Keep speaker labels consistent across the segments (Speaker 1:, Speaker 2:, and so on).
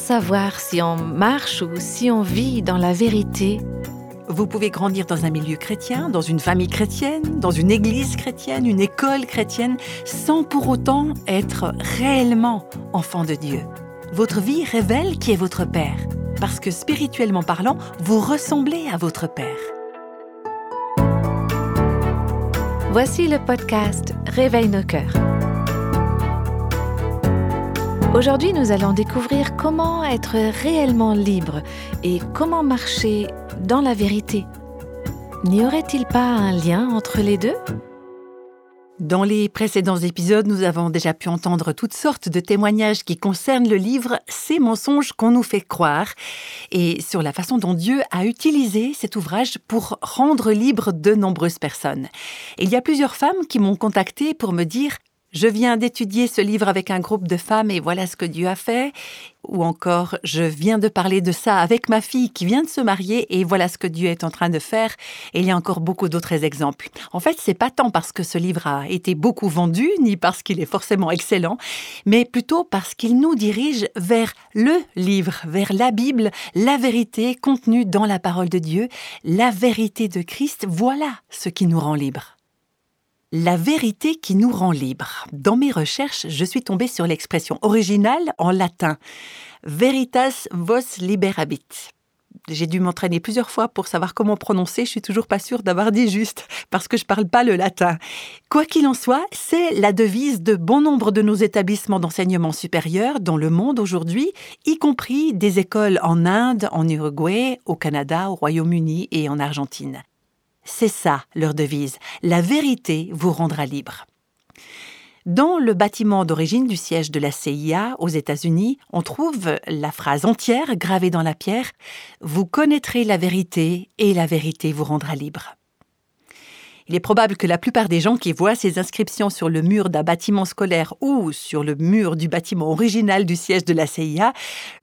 Speaker 1: savoir si on marche ou si on vit dans la vérité
Speaker 2: Vous pouvez grandir dans un milieu chrétien, dans une famille chrétienne, dans une église chrétienne, une école chrétienne, sans pour autant être réellement enfant de Dieu. Votre vie révèle qui est votre Père, parce que spirituellement parlant, vous ressemblez à votre Père.
Speaker 1: Voici le podcast Réveille nos cœurs. Aujourd'hui, nous allons découvrir comment être réellement libre et comment marcher dans la vérité. N'y aurait-il pas un lien entre les deux?
Speaker 2: Dans les précédents épisodes, nous avons déjà pu entendre toutes sortes de témoignages qui concernent le livre Ces mensonges qu'on nous fait croire et sur la façon dont Dieu a utilisé cet ouvrage pour rendre libre de nombreuses personnes. il y a plusieurs femmes qui m'ont contacté pour me dire je viens d'étudier ce livre avec un groupe de femmes et voilà ce que Dieu a fait. Ou encore, je viens de parler de ça avec ma fille qui vient de se marier et voilà ce que Dieu est en train de faire. Et il y a encore beaucoup d'autres exemples. En fait, c'est pas tant parce que ce livre a été beaucoup vendu, ni parce qu'il est forcément excellent, mais plutôt parce qu'il nous dirige vers le livre, vers la Bible, la vérité contenue dans la parole de Dieu, la vérité de Christ. Voilà ce qui nous rend libres. La vérité qui nous rend libres. Dans mes recherches, je suis tombée sur l'expression originale en latin Veritas vos liberabit. J'ai dû m'entraîner plusieurs fois pour savoir comment prononcer, je suis toujours pas sûre d'avoir dit juste, parce que je parle pas le latin. Quoi qu'il en soit, c'est la devise de bon nombre de nos établissements d'enseignement supérieur dans le monde aujourd'hui, y compris des écoles en Inde, en Uruguay, au Canada, au Royaume-Uni et en Argentine. C'est ça leur devise. La vérité vous rendra libre. Dans le bâtiment d'origine du siège de la CIA aux États-Unis, on trouve la phrase entière gravée dans la pierre Vous connaîtrez la vérité et la vérité vous rendra libre. Il est probable que la plupart des gens qui voient ces inscriptions sur le mur d'un bâtiment scolaire ou sur le mur du bâtiment original du siège de la CIA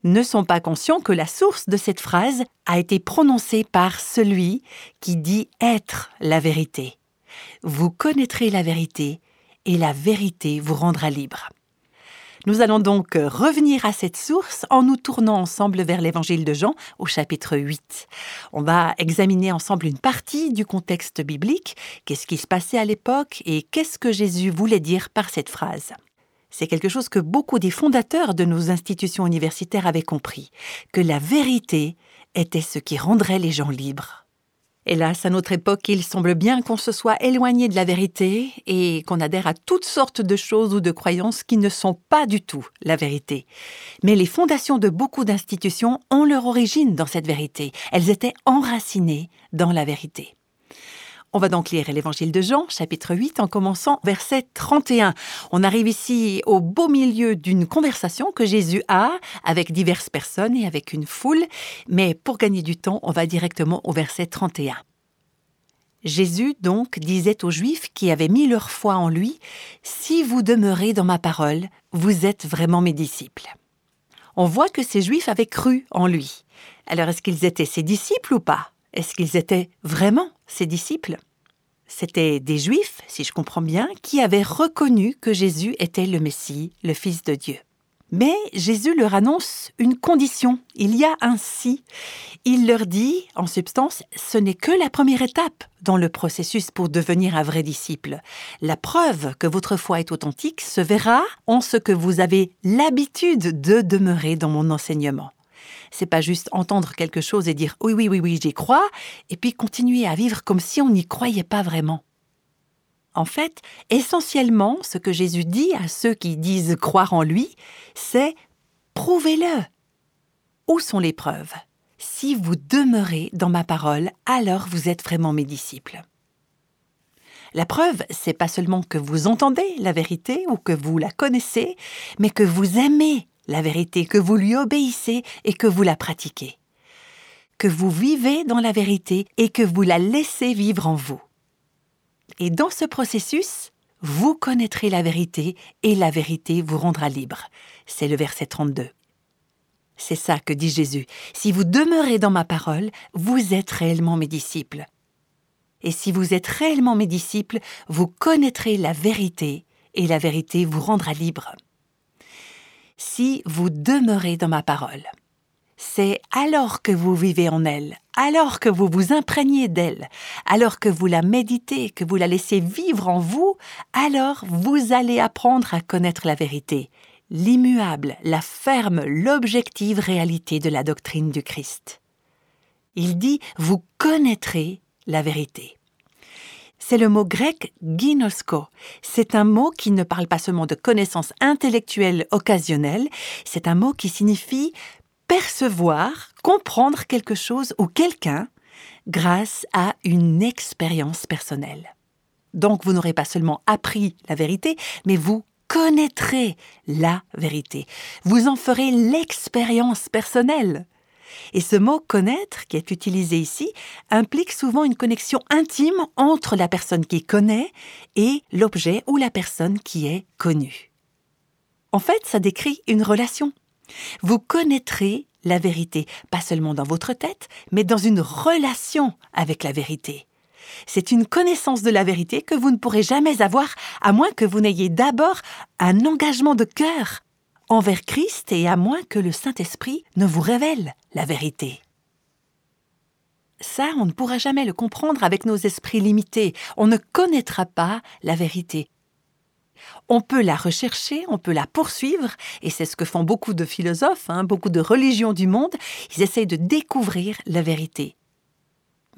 Speaker 2: ne sont pas conscients que la source de cette phrase a été prononcée par celui qui dit être la vérité. Vous connaîtrez la vérité et la vérité vous rendra libre. Nous allons donc revenir à cette source en nous tournant ensemble vers l'évangile de Jean au chapitre 8. On va examiner ensemble une partie du contexte biblique, qu'est-ce qui se passait à l'époque et qu'est-ce que Jésus voulait dire par cette phrase? C'est quelque chose que beaucoup des fondateurs de nos institutions universitaires avaient compris, que la vérité était ce qui rendrait les gens libres. Hélas, à notre époque, il semble bien qu'on se soit éloigné de la vérité et qu'on adhère à toutes sortes de choses ou de croyances qui ne sont pas du tout la vérité. Mais les fondations de beaucoup d'institutions ont leur origine dans cette vérité. Elles étaient enracinées dans la vérité. On va donc lire l'évangile de Jean, chapitre 8, en commençant verset 31. On arrive ici au beau milieu d'une conversation que Jésus a avec diverses personnes et avec une foule, mais pour gagner du temps, on va directement au verset 31. Jésus donc disait aux Juifs qui avaient mis leur foi en lui, Si vous demeurez dans ma parole, vous êtes vraiment mes disciples. On voit que ces Juifs avaient cru en lui. Alors est-ce qu'ils étaient ses disciples ou pas? Est-ce qu'ils étaient vraiment ses disciples? C'étaient des Juifs, si je comprends bien, qui avaient reconnu que Jésus était le Messie, le Fils de Dieu. Mais Jésus leur annonce une condition. Il y a un si. Il leur dit, en substance, ce n'est que la première étape dans le processus pour devenir un vrai disciple. La preuve que votre foi est authentique se verra en ce que vous avez l'habitude de demeurer dans mon enseignement. C'est pas juste entendre quelque chose et dire oui, oui, oui, oui, j'y crois, et puis continuer à vivre comme si on n'y croyait pas vraiment. En fait, essentiellement, ce que Jésus dit à ceux qui disent croire en lui, c'est prouvez-le. Où sont les preuves? Si vous demeurez dans ma parole, alors vous êtes vraiment mes disciples. La preuve, c'est pas seulement que vous entendez la vérité ou que vous la connaissez, mais que vous aimez la vérité, que vous lui obéissez et que vous la pratiquez. Que vous vivez dans la vérité et que vous la laissez vivre en vous. Et dans ce processus, vous connaîtrez la vérité et la vérité vous rendra libre. C'est le verset 32. C'est ça que dit Jésus. Si vous demeurez dans ma parole, vous êtes réellement mes disciples. Et si vous êtes réellement mes disciples, vous connaîtrez la vérité et la vérité vous rendra libre. Si vous demeurez dans ma parole. C'est alors que vous vivez en elle, alors que vous vous imprégnez d'elle, alors que vous la méditez, que vous la laissez vivre en vous, alors vous allez apprendre à connaître la vérité, l'immuable, la ferme, l'objective réalité de la doctrine du Christ. Il dit Vous connaîtrez la vérité. C'est le mot grec ginosko. C'est un mot qui ne parle pas seulement de connaissances intellectuelles occasionnelles, c'est un mot qui signifie percevoir, comprendre quelque chose ou quelqu'un grâce à une expérience personnelle. Donc vous n'aurez pas seulement appris la vérité, mais vous connaîtrez la vérité. Vous en ferez l'expérience personnelle. Et ce mot connaître, qui est utilisé ici, implique souvent une connexion intime entre la personne qui connaît et l'objet ou la personne qui est connue. En fait, ça décrit une relation. Vous connaîtrez la vérité, pas seulement dans votre tête, mais dans une relation avec la vérité. C'est une connaissance de la vérité que vous ne pourrez jamais avoir à moins que vous n'ayez d'abord un engagement de cœur envers Christ et à moins que le Saint-Esprit ne vous révèle la vérité. Ça, on ne pourra jamais le comprendre avec nos esprits limités. On ne connaîtra pas la vérité. On peut la rechercher, on peut la poursuivre, et c'est ce que font beaucoup de philosophes, hein, beaucoup de religions du monde, ils essayent de découvrir la vérité.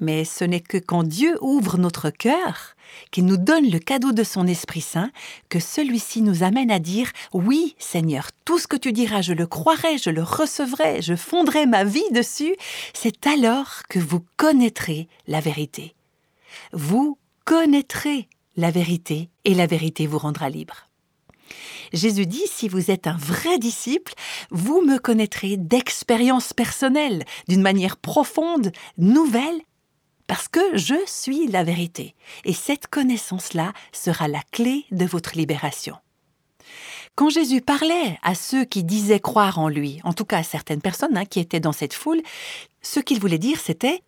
Speaker 2: Mais ce n'est que quand Dieu ouvre notre cœur, qu'il nous donne le cadeau de son Esprit Saint, que celui-ci nous amène à dire Oui, Seigneur, tout ce que tu diras, je le croirai, je le recevrai, je fonderai ma vie dessus. C'est alors que vous connaîtrez la vérité. Vous connaîtrez la vérité, et la vérité vous rendra libre. Jésus dit, si vous êtes un vrai disciple, vous me connaîtrez d'expérience personnelle, d'une manière profonde, nouvelle, parce que je suis la vérité. Et cette connaissance-là sera la clé de votre libération. Quand Jésus parlait à ceux qui disaient croire en lui, en tout cas à certaines personnes hein, qui étaient dans cette foule, ce qu'il voulait dire c'était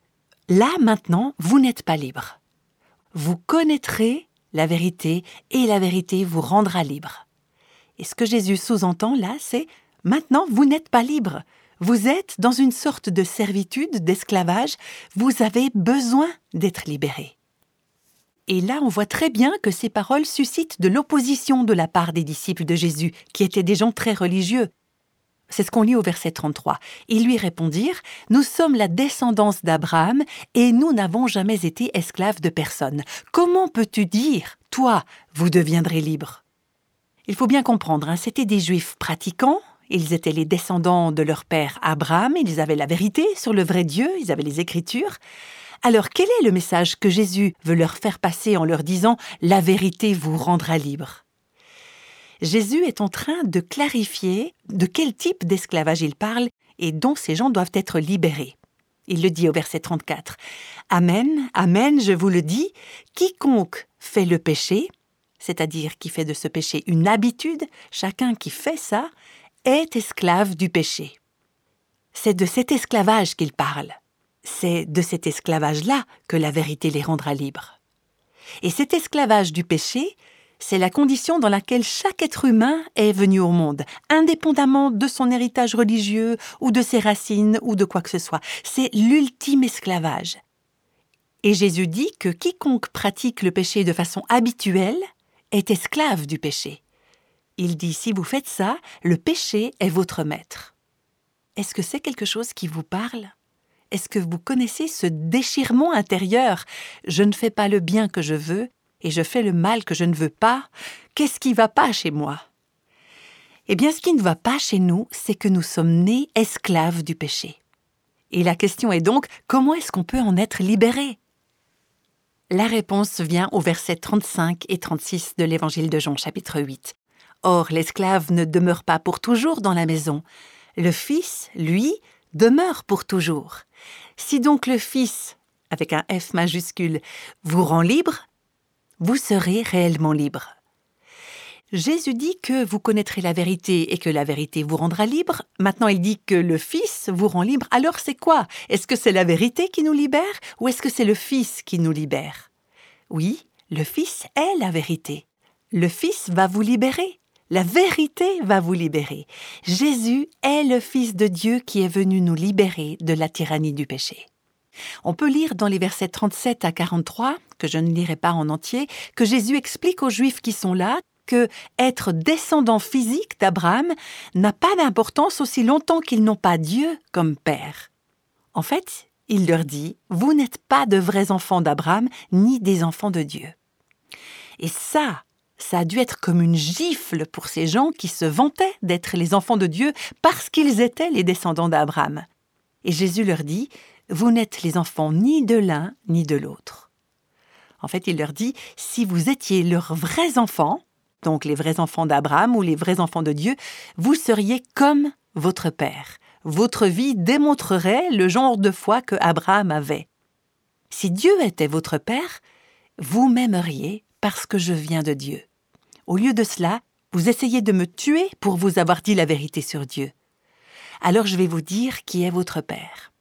Speaker 2: ⁇ Là maintenant, vous n'êtes pas libre. Vous connaîtrez la vérité et la vérité vous rendra libre. Et ce que Jésus sous-entend là, c'est ⁇ Maintenant, vous n'êtes pas libre. Vous êtes dans une sorte de servitude, d'esclavage, vous avez besoin d'être libéré. Et là, on voit très bien que ces paroles suscitent de l'opposition de la part des disciples de Jésus, qui étaient des gens très religieux. C'est ce qu'on lit au verset 33. Ils lui répondirent Nous sommes la descendance d'Abraham et nous n'avons jamais été esclaves de personne. Comment peux-tu dire, toi, vous deviendrez libres Il faut bien comprendre, hein, c'était des juifs pratiquants, ils étaient les descendants de leur père Abraham, ils avaient la vérité sur le vrai Dieu, ils avaient les Écritures. Alors quel est le message que Jésus veut leur faire passer en leur disant ⁇ La vérité vous rendra libre ⁇ Jésus est en train de clarifier de quel type d'esclavage il parle et dont ces gens doivent être libérés. Il le dit au verset 34. Amen, Amen, je vous le dis, quiconque fait le péché, c'est-à-dire qui fait de ce péché une habitude, chacun qui fait ça, est esclave du péché. C'est de cet esclavage qu'il parle. C'est de cet esclavage-là que la vérité les rendra libres. Et cet esclavage du péché, c'est la condition dans laquelle chaque être humain est venu au monde, indépendamment de son héritage religieux ou de ses racines ou de quoi que ce soit. C'est l'ultime esclavage. Et Jésus dit que quiconque pratique le péché de façon habituelle est esclave du péché. Il dit, si vous faites ça, le péché est votre maître. Est-ce que c'est quelque chose qui vous parle? Est-ce que vous connaissez ce déchirement intérieur? Je ne fais pas le bien que je veux et je fais le mal que je ne veux pas. Qu'est-ce qui va pas chez moi? Eh bien, ce qui ne va pas chez nous, c'est que nous sommes nés esclaves du péché. Et la question est donc, comment est-ce qu'on peut en être libéré? La réponse vient au verset 35 et 36 de l'Évangile de Jean chapitre 8. Or l'esclave ne demeure pas pour toujours dans la maison. Le Fils, lui, demeure pour toujours. Si donc le Fils, avec un F majuscule, vous rend libre, vous serez réellement libre. Jésus dit que vous connaîtrez la vérité et que la vérité vous rendra libre. Maintenant, il dit que le Fils vous rend libre. Alors, c'est quoi? Est-ce que c'est la vérité qui nous libère ou est-ce que c'est le Fils qui nous libère? Oui, le Fils est la vérité. Le Fils va vous libérer. La vérité va vous libérer. Jésus est le Fils de Dieu qui est venu nous libérer de la tyrannie du péché. On peut lire dans les versets 37 à 43, que je ne lirai pas en entier, que Jésus explique aux Juifs qui sont là que être descendant physique d'Abraham n'a pas d'importance aussi longtemps qu'ils n'ont pas Dieu comme Père. En fait, il leur dit, Vous n'êtes pas de vrais enfants d'Abraham, ni des enfants de Dieu. Et ça, ça a dû être comme une gifle pour ces gens qui se vantaient d'être les enfants de Dieu parce qu'ils étaient les descendants d'Abraham. Et Jésus leur dit, Vous n'êtes les enfants ni de l'un ni de l'autre. En fait, il leur dit, si vous étiez leurs vrais enfants, donc les vrais enfants d'Abraham ou les vrais enfants de Dieu, vous seriez comme votre Père. Votre vie démontrerait le genre de foi que Abraham avait. Si Dieu était votre Père, vous m'aimeriez parce que je viens de Dieu. Au lieu de cela, vous essayez de me tuer pour vous avoir dit la vérité sur Dieu. Alors je vais vous dire qui est votre Père.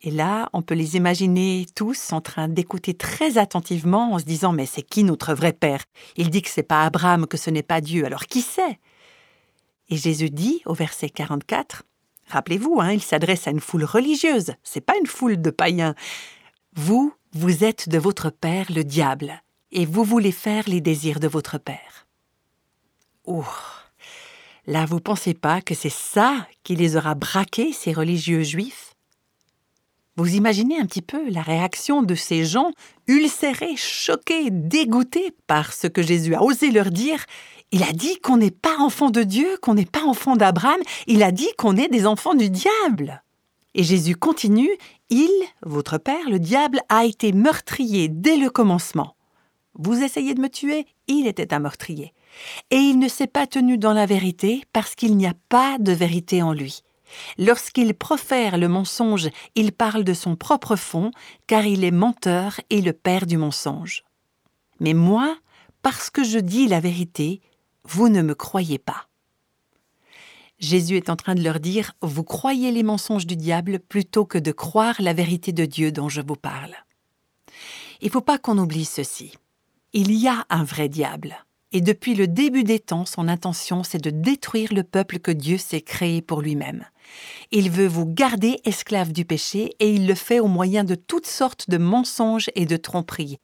Speaker 2: Et là, on peut les imaginer tous en train d'écouter très attentivement en se disant Mais c'est qui notre vrai Père? Il dit que c'est pas Abraham, que ce n'est pas Dieu, alors qui c'est? Et Jésus dit au verset 44 Rappelez-vous, hein, il s'adresse à une foule religieuse, c'est pas une foule de païens. Vous, vous êtes de votre Père le diable, et vous voulez faire les désirs de votre Père. Oh Là, vous pensez pas que c'est ça qui les aura braqués, ces religieux juifs? Vous imaginez un petit peu la réaction de ces gens ulcérés, choqués, dégoûtés par ce que Jésus a osé leur dire. Il a dit qu'on n'est pas enfant de Dieu, qu'on n'est pas enfant d'Abraham, il a dit qu'on est des enfants du diable. Et Jésus continue, Il, votre Père, le diable, a été meurtrier dès le commencement. Vous essayez de me tuer, il était un meurtrier. Et il ne s'est pas tenu dans la vérité parce qu'il n'y a pas de vérité en lui. Lorsqu'il profère le mensonge, il parle de son propre fond, car il est menteur et le père du mensonge. Mais moi, parce que je dis la vérité, vous ne me croyez pas. Jésus est en train de leur dire, vous croyez les mensonges du diable plutôt que de croire la vérité de Dieu dont je vous parle. Il ne faut pas qu'on oublie ceci. Il y a un vrai diable. Et depuis le début des temps, son intention, c'est de détruire le peuple que Dieu s'est créé pour lui-même. Il veut vous garder esclaves du péché et il le fait au moyen de toutes sortes de mensonges et de tromperies.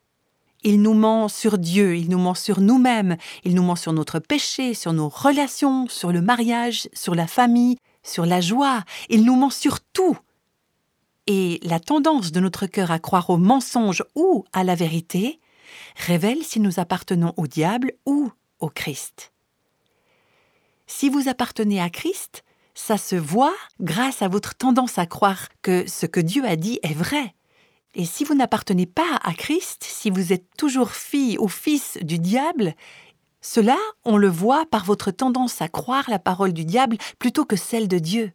Speaker 2: Il nous ment sur Dieu, il nous ment sur nous-mêmes, il nous ment sur notre péché, sur nos relations, sur le mariage, sur la famille, sur la joie, il nous ment sur tout. Et la tendance de notre cœur à croire au mensonge ou à la vérité révèle si nous appartenons au diable ou au Christ. Si vous appartenez à Christ, ça se voit grâce à votre tendance à croire que ce que Dieu a dit est vrai. Et si vous n'appartenez pas à Christ, si vous êtes toujours fille ou fils du diable, cela, on le voit par votre tendance à croire la parole du diable plutôt que celle de Dieu.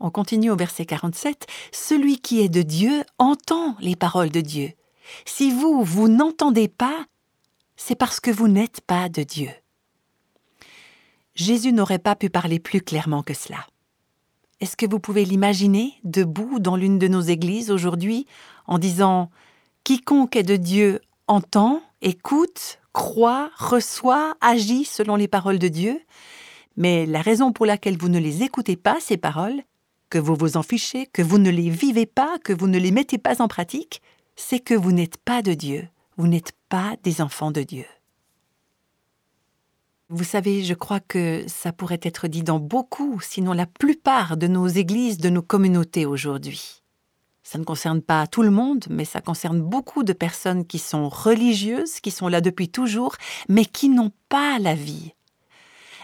Speaker 2: On continue au verset 47. Celui qui est de Dieu entend les paroles de Dieu. Si vous, vous n'entendez pas, c'est parce que vous n'êtes pas de Dieu. Jésus n'aurait pas pu parler plus clairement que cela. Est-ce que vous pouvez l'imaginer debout dans l'une de nos églises aujourd'hui en disant Quiconque est de Dieu entend, écoute, croit, reçoit, agit selon les paroles de Dieu, mais la raison pour laquelle vous ne les écoutez pas, ces paroles, que vous vous en fichez, que vous ne les vivez pas, que vous ne les mettez pas en pratique, c'est que vous n'êtes pas de Dieu, vous n'êtes pas des enfants de Dieu. Vous savez, je crois que ça pourrait être dit dans beaucoup, sinon la plupart de nos églises, de nos communautés aujourd'hui. Ça ne concerne pas tout le monde, mais ça concerne beaucoup de personnes qui sont religieuses, qui sont là depuis toujours, mais qui n'ont pas la vie.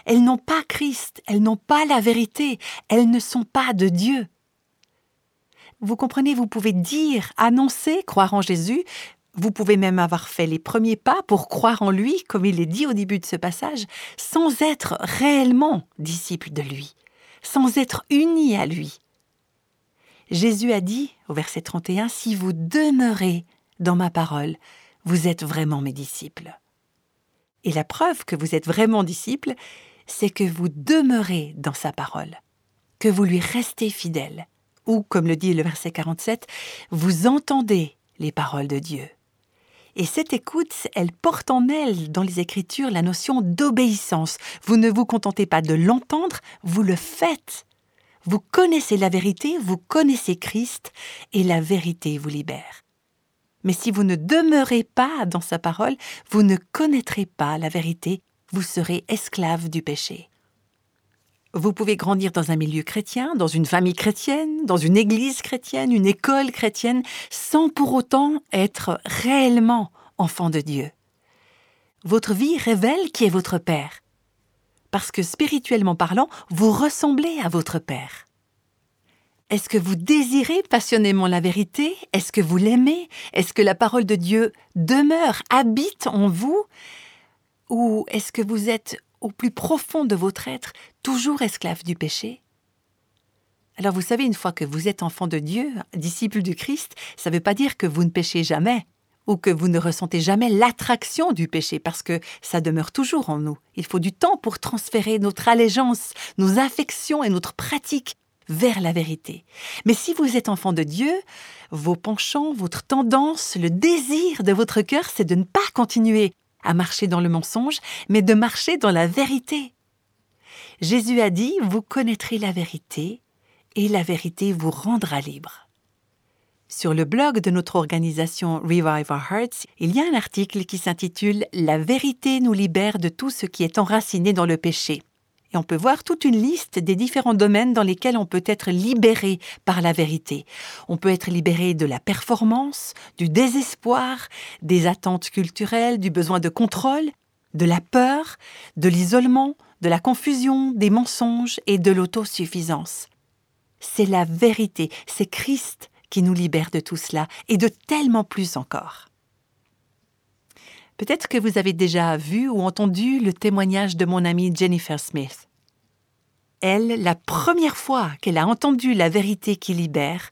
Speaker 2: Elles n'ont pas Christ, elles n'ont pas la vérité, elles ne sont pas de Dieu. Vous comprenez, vous pouvez dire, annoncer, croire en Jésus, vous pouvez même avoir fait les premiers pas pour croire en lui, comme il est dit au début de ce passage, sans être réellement disciple de lui, sans être uni à lui. Jésus a dit, au verset 31, Si vous demeurez dans ma parole, vous êtes vraiment mes disciples. Et la preuve que vous êtes vraiment disciples, c'est que vous demeurez dans sa parole, que vous lui restez fidèle, ou, comme le dit le verset 47, vous entendez les paroles de Dieu Et cette écoute, elle porte en elle, dans les Écritures, la notion d'obéissance. Vous ne vous contentez pas de l'entendre, vous le faites. Vous connaissez la vérité, vous connaissez Christ, et la vérité vous libère. Mais si vous ne demeurez pas dans sa parole, vous ne connaîtrez pas la vérité, vous serez esclave du péché. Vous pouvez grandir dans un milieu chrétien, dans une famille chrétienne, dans une église chrétienne, une école chrétienne, sans pour autant être réellement enfant de Dieu. Votre vie révèle qui est votre Père. Parce que spirituellement parlant, vous ressemblez à votre Père. Est-ce que vous désirez passionnément la vérité? Est-ce que vous l'aimez? Est-ce que la parole de Dieu demeure, habite en vous? Ou est-ce que vous êtes au plus profond de votre être, toujours esclave du péché Alors vous savez, une fois que vous êtes enfant de Dieu, disciple du Christ, ça ne veut pas dire que vous ne péchez jamais ou que vous ne ressentez jamais l'attraction du péché, parce que ça demeure toujours en nous. Il faut du temps pour transférer notre allégeance, nos affections et notre pratique vers la vérité. Mais si vous êtes enfant de Dieu, vos penchants, votre tendance, le désir de votre cœur, c'est de ne pas continuer à marcher dans le mensonge, mais de marcher dans la vérité. Jésus a dit, vous connaîtrez la vérité, et la vérité vous rendra libre. Sur le blog de notre organisation Revive Our Hearts, il y a un article qui s'intitule La vérité nous libère de tout ce qui est enraciné dans le péché et on peut voir toute une liste des différents domaines dans lesquels on peut être libéré par la vérité. On peut être libéré de la performance, du désespoir, des attentes culturelles, du besoin de contrôle, de la peur, de l'isolement, de la confusion, des mensonges et de l'autosuffisance. C'est la vérité, c'est Christ qui nous libère de tout cela et de tellement plus encore. Peut-être que vous avez déjà vu ou entendu le témoignage de mon amie Jennifer Smith. Elle, la première fois qu'elle a entendu la vérité qui libère,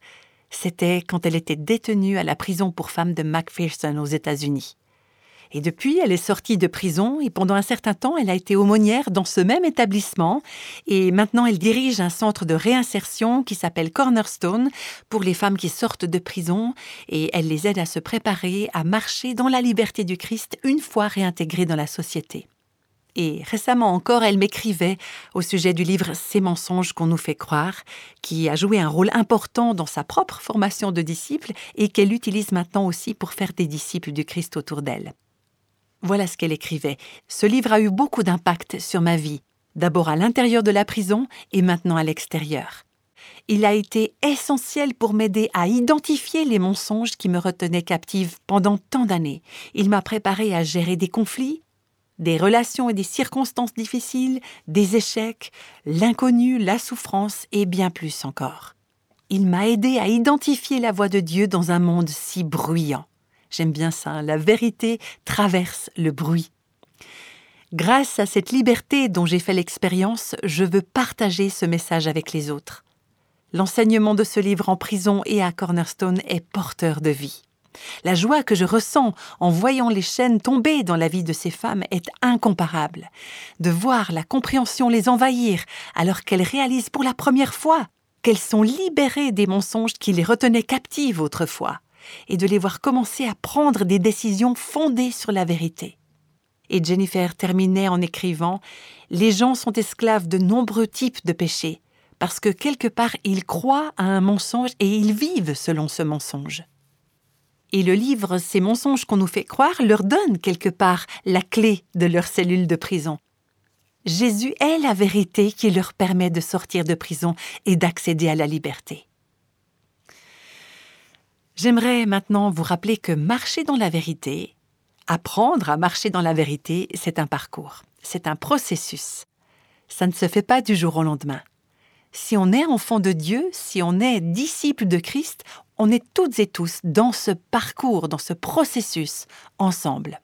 Speaker 2: c'était quand elle était détenue à la prison pour femmes de McPherson aux États-Unis. Et depuis, elle est sortie de prison et pendant un certain temps, elle a été aumônière dans ce même établissement. Et maintenant, elle dirige un centre de réinsertion qui s'appelle Cornerstone pour les femmes qui sortent de prison et elle les aide à se préparer à marcher dans la liberté du Christ une fois réintégrées dans la société. Et récemment encore, elle m'écrivait au sujet du livre Ces mensonges qu'on nous fait croire, qui a joué un rôle important dans sa propre formation de disciple et qu'elle utilise maintenant aussi pour faire des disciples du Christ autour d'elle. Voilà ce qu'elle écrivait. Ce livre a eu beaucoup d'impact sur ma vie, d'abord à l'intérieur de la prison et maintenant à l'extérieur. Il a été essentiel pour m'aider à identifier les mensonges qui me retenaient captive pendant tant d'années. Il m'a préparé à gérer des conflits, des relations et des circonstances difficiles, des échecs, l'inconnu, la souffrance et bien plus encore. Il m'a aidé à identifier la voix de Dieu dans un monde si bruyant. J'aime bien ça, la vérité traverse le bruit. Grâce à cette liberté dont j'ai fait l'expérience, je veux partager ce message avec les autres. L'enseignement de ce livre en prison et à Cornerstone est porteur de vie. La joie que je ressens en voyant les chaînes tomber dans la vie de ces femmes est incomparable. De voir la compréhension les envahir alors qu'elles réalisent pour la première fois qu'elles sont libérées des mensonges qui les retenaient captives autrefois et de les voir commencer à prendre des décisions fondées sur la vérité. Et Jennifer terminait en écrivant Les gens sont esclaves de nombreux types de péchés, parce que quelque part ils croient à un mensonge et ils vivent selon ce mensonge. Et le livre Ces mensonges qu'on nous fait croire leur donne quelque part la clé de leur cellule de prison. Jésus est la vérité qui leur permet de sortir de prison et d'accéder à la liberté. J'aimerais maintenant vous rappeler que marcher dans la vérité, apprendre à marcher dans la vérité, c'est un parcours, c'est un processus. Ça ne se fait pas du jour au lendemain. Si on est enfant de Dieu, si on est disciple de Christ, on est toutes et tous dans ce parcours, dans ce processus, ensemble.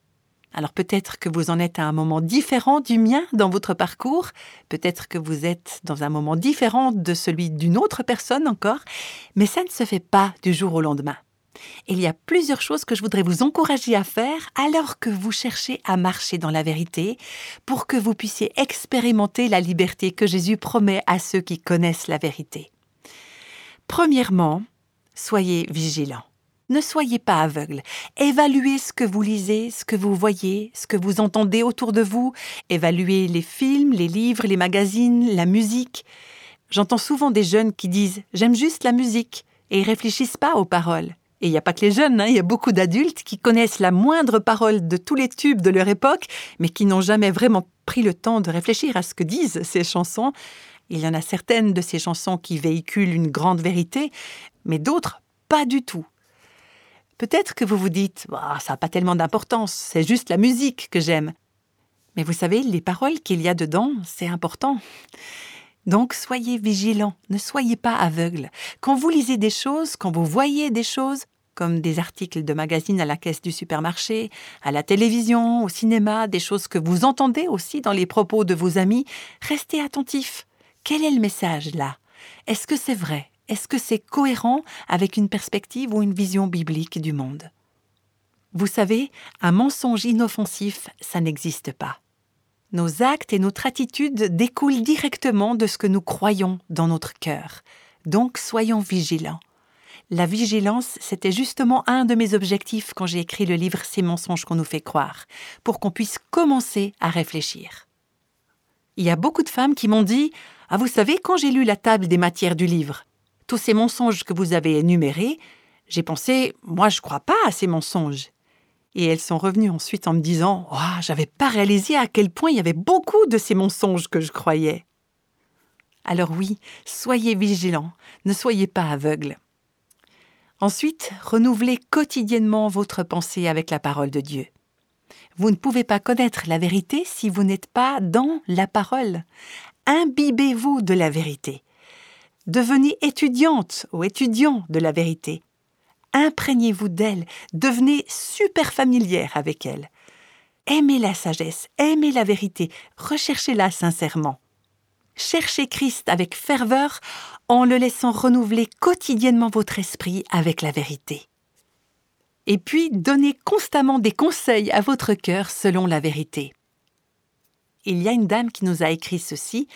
Speaker 2: Alors peut-être que vous en êtes à un moment différent du mien dans votre parcours, peut-être que vous êtes dans un moment différent de celui d'une autre personne encore, mais ça ne se fait pas du jour au lendemain. Il y a plusieurs choses que je voudrais vous encourager à faire alors que vous cherchez à marcher dans la vérité pour que vous puissiez expérimenter la liberté que Jésus promet à ceux qui connaissent la vérité. Premièrement, soyez vigilants. Ne soyez pas aveugle. Évaluez ce que vous lisez, ce que vous voyez, ce que vous entendez autour de vous. Évaluez les films, les livres, les magazines, la musique. J'entends souvent des jeunes qui disent J'aime juste la musique et ils réfléchissent pas aux paroles. Et il n'y a pas que les jeunes, hein, il y a beaucoup d'adultes qui connaissent la moindre parole de tous les tubes de leur époque, mais qui n'ont jamais vraiment pris le temps de réfléchir à ce que disent ces chansons. Il y en a certaines de ces chansons qui véhiculent une grande vérité, mais d'autres pas du tout. Peut-être que vous vous dites bah, ça n'a pas tellement d'importance, c'est juste la musique que j'aime. Mais vous savez, les paroles qu'il y a dedans, c'est important. Donc soyez vigilants, ne soyez pas aveugles. Quand vous lisez des choses, quand vous voyez des choses, comme des articles de magazines à la caisse du supermarché, à la télévision, au cinéma, des choses que vous entendez aussi dans les propos de vos amis, restez attentifs. Quel est le message là? Est-ce que c'est vrai? Est-ce que c'est cohérent avec une perspective ou une vision biblique du monde? Vous savez, un mensonge inoffensif, ça n'existe pas. Nos actes et notre attitude découlent directement de ce que nous croyons dans notre cœur. Donc soyons vigilants. La vigilance, c'était justement un de mes objectifs quand j'ai écrit le livre Ces mensonges qu'on nous fait croire, pour qu'on puisse commencer à réfléchir. Il y a beaucoup de femmes qui m'ont dit Ah, vous savez, quand j'ai lu la table des matières du livre, tous ces mensonges que vous avez énumérés, j'ai pensé Moi, je ne crois pas à ces mensonges. Et elles sont revenues ensuite en me disant oh, J'avais pas réalisé à quel point il y avait beaucoup de ces mensonges que je croyais. Alors oui, soyez vigilants, ne soyez pas aveugles. Ensuite, renouvelez quotidiennement votre pensée avec la parole de Dieu. Vous ne pouvez pas connaître la vérité si vous n'êtes pas dans la parole. Imbibez-vous de la vérité. Devenez étudiante ou étudiant de la vérité imprégnez-vous d'elle, devenez super familière avec elle. Aimez la sagesse, aimez la vérité, recherchez-la sincèrement. Cherchez Christ avec ferveur en le laissant renouveler quotidiennement votre esprit avec la vérité. Et puis donnez constamment des conseils à votre cœur selon la vérité. Il y a une dame qui nous a écrit ceci.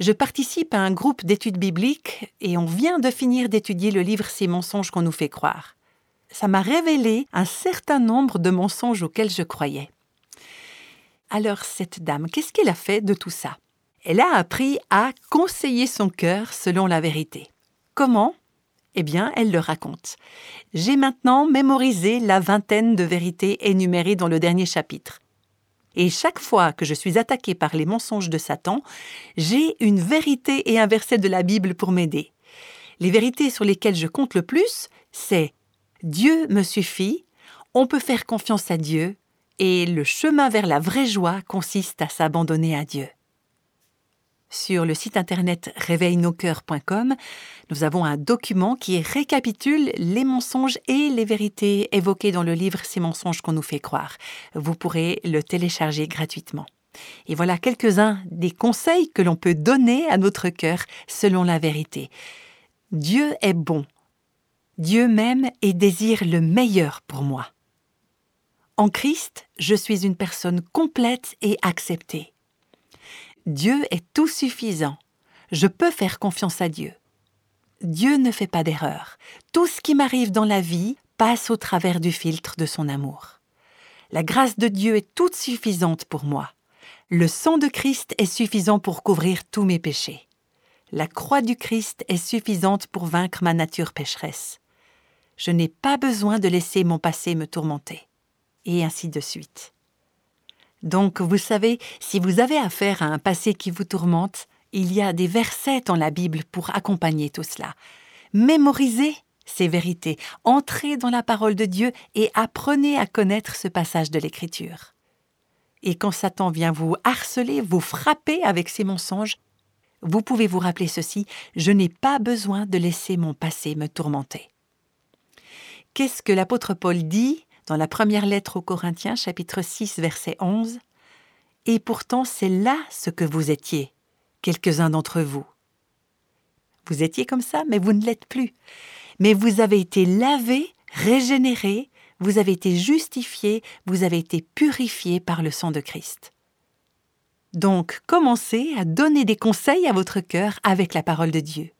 Speaker 2: Je participe à un groupe d'études bibliques et on vient de finir d'étudier le livre Ces mensonges qu'on nous fait croire ça m'a révélé un certain nombre de mensonges auxquels je croyais. Alors cette dame, qu'est-ce qu'elle a fait de tout ça? Elle a appris à conseiller son cœur selon la vérité. Comment? Eh bien, elle le raconte. J'ai maintenant mémorisé la vingtaine de vérités énumérées dans le dernier chapitre. Et chaque fois que je suis attaquée par les mensonges de Satan, j'ai une vérité et un verset de la Bible pour m'aider. Les vérités sur lesquelles je compte le plus, c'est Dieu me suffit, on peut faire confiance à Dieu, et le chemin vers la vraie joie consiste à s'abandonner à Dieu. Sur le site internet réveilnoscoeurs.com, nous avons un document qui récapitule les mensonges et les vérités évoquées dans le livre Ces mensonges qu'on nous fait croire. Vous pourrez le télécharger gratuitement. Et voilà quelques-uns des conseils que l'on peut donner à notre cœur selon la vérité. Dieu est bon, Dieu m'aime et désire le meilleur pour moi. En Christ, je suis une personne complète et acceptée. Dieu est tout suffisant. Je peux faire confiance à Dieu. Dieu ne fait pas d'erreur. Tout ce qui m'arrive dans la vie passe au travers du filtre de son amour. La grâce de Dieu est toute suffisante pour moi. Le sang de Christ est suffisant pour couvrir tous mes péchés. La croix du Christ est suffisante pour vaincre ma nature pécheresse je n'ai pas besoin de laisser mon passé me tourmenter. Et ainsi de suite. Donc, vous savez, si vous avez affaire à un passé qui vous tourmente, il y a des versets dans la Bible pour accompagner tout cela. Mémorisez ces vérités, entrez dans la parole de Dieu et apprenez à connaître ce passage de l'Écriture. Et quand Satan vient vous harceler, vous frapper avec ses mensonges, vous pouvez vous rappeler ceci, je n'ai pas besoin de laisser mon passé me tourmenter. Qu'est-ce que l'apôtre Paul dit dans la première lettre aux Corinthiens, chapitre 6, verset 11 Et pourtant c'est là ce que vous étiez, quelques-uns d'entre vous. Vous étiez comme ça, mais vous ne l'êtes plus. Mais vous avez été lavés, régénérés, vous avez été justifiés, vous avez été purifiés par le sang de Christ. Donc, commencez à donner des conseils à votre cœur avec la parole de Dieu.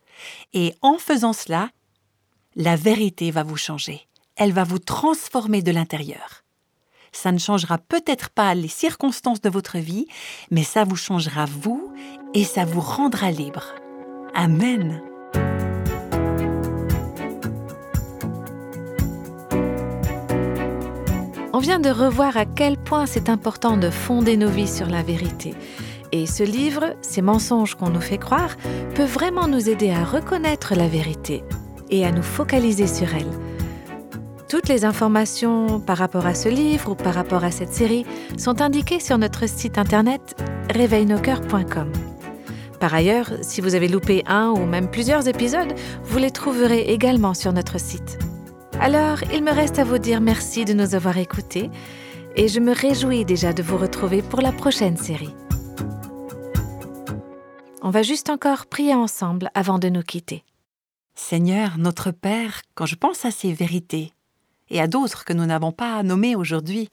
Speaker 2: Et en faisant cela, la vérité va vous changer. Elle va vous transformer de l'intérieur. Ça ne changera peut-être pas les circonstances de votre vie, mais ça vous changera vous et ça vous rendra libre. Amen.
Speaker 1: On vient de revoir à quel point c'est important de fonder nos vies sur la vérité. Et ce livre, Ces mensonges qu'on nous fait croire, peut vraiment nous aider à reconnaître la vérité et à nous focaliser sur elle. Toutes les informations par rapport à ce livre ou par rapport à cette série sont indiquées sur notre site internet réveilnoscoeurs.com. Par ailleurs, si vous avez loupé un ou même plusieurs épisodes, vous les trouverez également sur notre site. Alors, il me reste à vous dire merci de nous avoir écoutés et je me réjouis déjà de vous retrouver pour la prochaine série. On va juste encore prier ensemble avant de nous quitter.
Speaker 2: Seigneur, notre Père, quand je pense à ces vérités, et à d'autres que nous n'avons pas nommées aujourd'hui,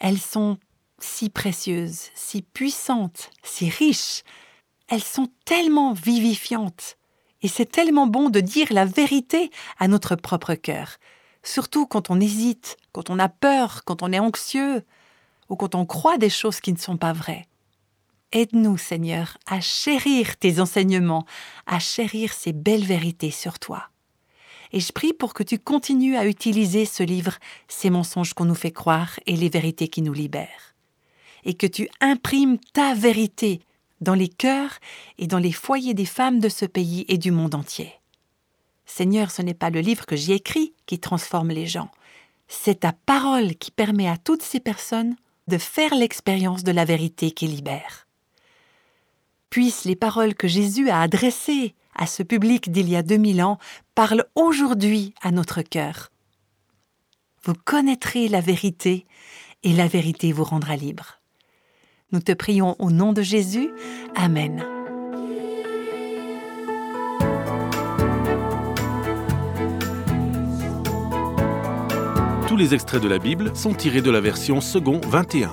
Speaker 2: elles sont si précieuses, si puissantes, si riches, elles sont tellement vivifiantes. Et c'est tellement bon de dire la vérité à notre propre cœur, surtout quand on hésite, quand on a peur, quand on est anxieux, ou quand on croit des choses qui ne sont pas vraies. Aide-nous, Seigneur, à chérir tes enseignements, à chérir ces belles vérités sur toi. Et je prie pour que tu continues à utiliser ce livre, ces mensonges qu'on nous fait croire et les vérités qui nous libèrent. Et que tu imprimes ta vérité dans les cœurs et dans les foyers des femmes de ce pays et du monde entier. Seigneur, ce n'est pas le livre que j'ai écrit qui transforme les gens, c'est ta parole qui permet à toutes ces personnes de faire l'expérience de la vérité qui libère. Puissent les paroles que Jésus a adressées à ce public d'il y a 2000 ans parlent aujourd'hui à notre cœur. Vous connaîtrez la vérité et la vérité vous rendra libre. Nous te prions au nom de Jésus. Amen.
Speaker 3: Tous les extraits de la Bible sont tirés de la version second 21.